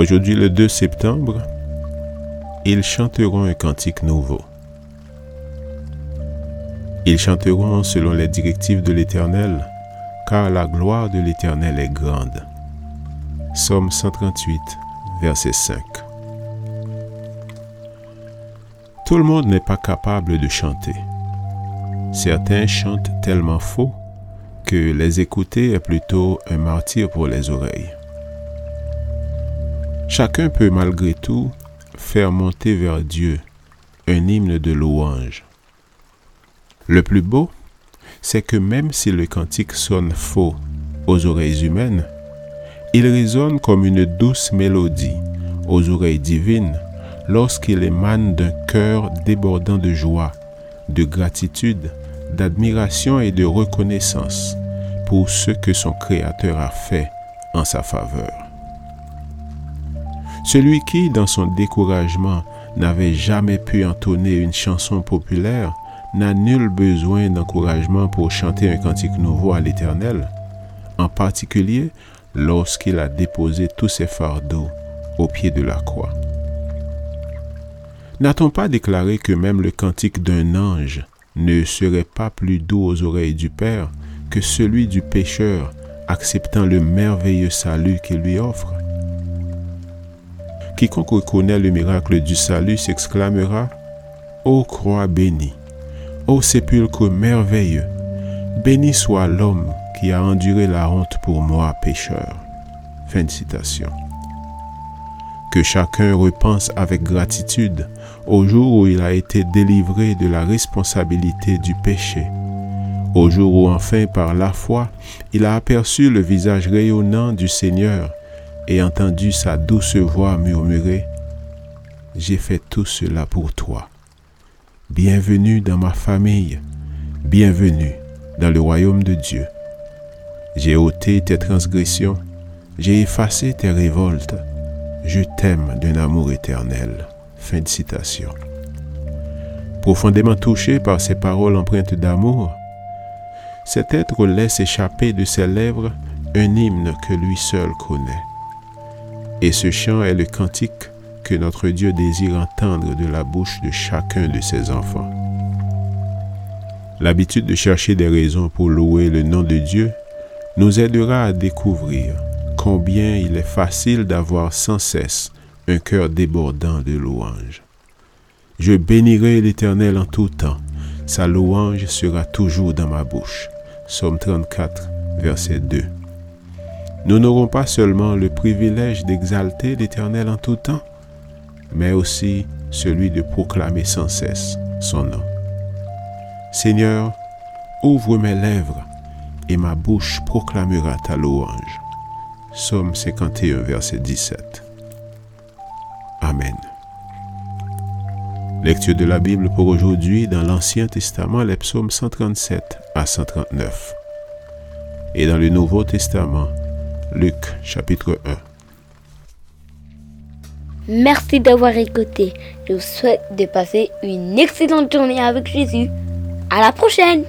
Aujourd'hui, le 2 septembre, ils chanteront un cantique nouveau. Ils chanteront selon les directives de l'Éternel, car la gloire de l'Éternel est grande. Somme 138, verset 5. Tout le monde n'est pas capable de chanter. Certains chantent tellement faux que les écouter est plutôt un martyr pour les oreilles. Chacun peut malgré tout faire monter vers Dieu un hymne de louange. Le plus beau, c'est que même si le cantique sonne faux aux oreilles humaines, il résonne comme une douce mélodie aux oreilles divines lorsqu'il émane d'un cœur débordant de joie, de gratitude, d'admiration et de reconnaissance pour ce que son Créateur a fait en sa faveur. Celui qui, dans son découragement, n'avait jamais pu entonner une chanson populaire, n'a nul besoin d'encouragement pour chanter un cantique nouveau à l'Éternel, en particulier lorsqu'il a déposé tous ses fardeaux au pied de la croix. N'a-t-on pas déclaré que même le cantique d'un ange ne serait pas plus doux aux oreilles du Père que celui du pécheur acceptant le merveilleux salut qu'il lui offre? Quiconque reconnaît le miracle du salut s'exclamera Ô croix bénie, ô sépulcre merveilleux, béni soit l'homme qui a enduré la honte pour moi, pécheur. Fin de citation. Que chacun repense avec gratitude au jour où il a été délivré de la responsabilité du péché, au jour où enfin par la foi il a aperçu le visage rayonnant du Seigneur et entendu sa douce voix murmurer, J'ai fait tout cela pour toi. Bienvenue dans ma famille, bienvenue dans le royaume de Dieu. J'ai ôté tes transgressions, j'ai effacé tes révoltes, je t'aime d'un amour éternel. Fin de citation. Profondément touché par ces paroles empreintes d'amour, cet être laisse échapper de ses lèvres un hymne que lui seul connaît. Et ce chant est le cantique que notre Dieu désire entendre de la bouche de chacun de ses enfants. L'habitude de chercher des raisons pour louer le nom de Dieu nous aidera à découvrir combien il est facile d'avoir sans cesse un cœur débordant de louanges. Je bénirai l'Éternel en tout temps, sa louange sera toujours dans ma bouche. Psaume 34, verset 2 nous n'aurons pas seulement le privilège d'exalter l'Éternel en tout temps, mais aussi celui de proclamer sans cesse son nom. Seigneur, ouvre mes lèvres et ma bouche proclamera ta louange. Somme 51, verset 17. Amen. Lecture de la Bible pour aujourd'hui dans l'Ancien Testament, les psaumes 137 à 139. Et dans le Nouveau Testament, Luc chapitre 1. Merci d'avoir écouté. Je vous souhaite de passer une excellente journée avec Jésus. À la prochaine!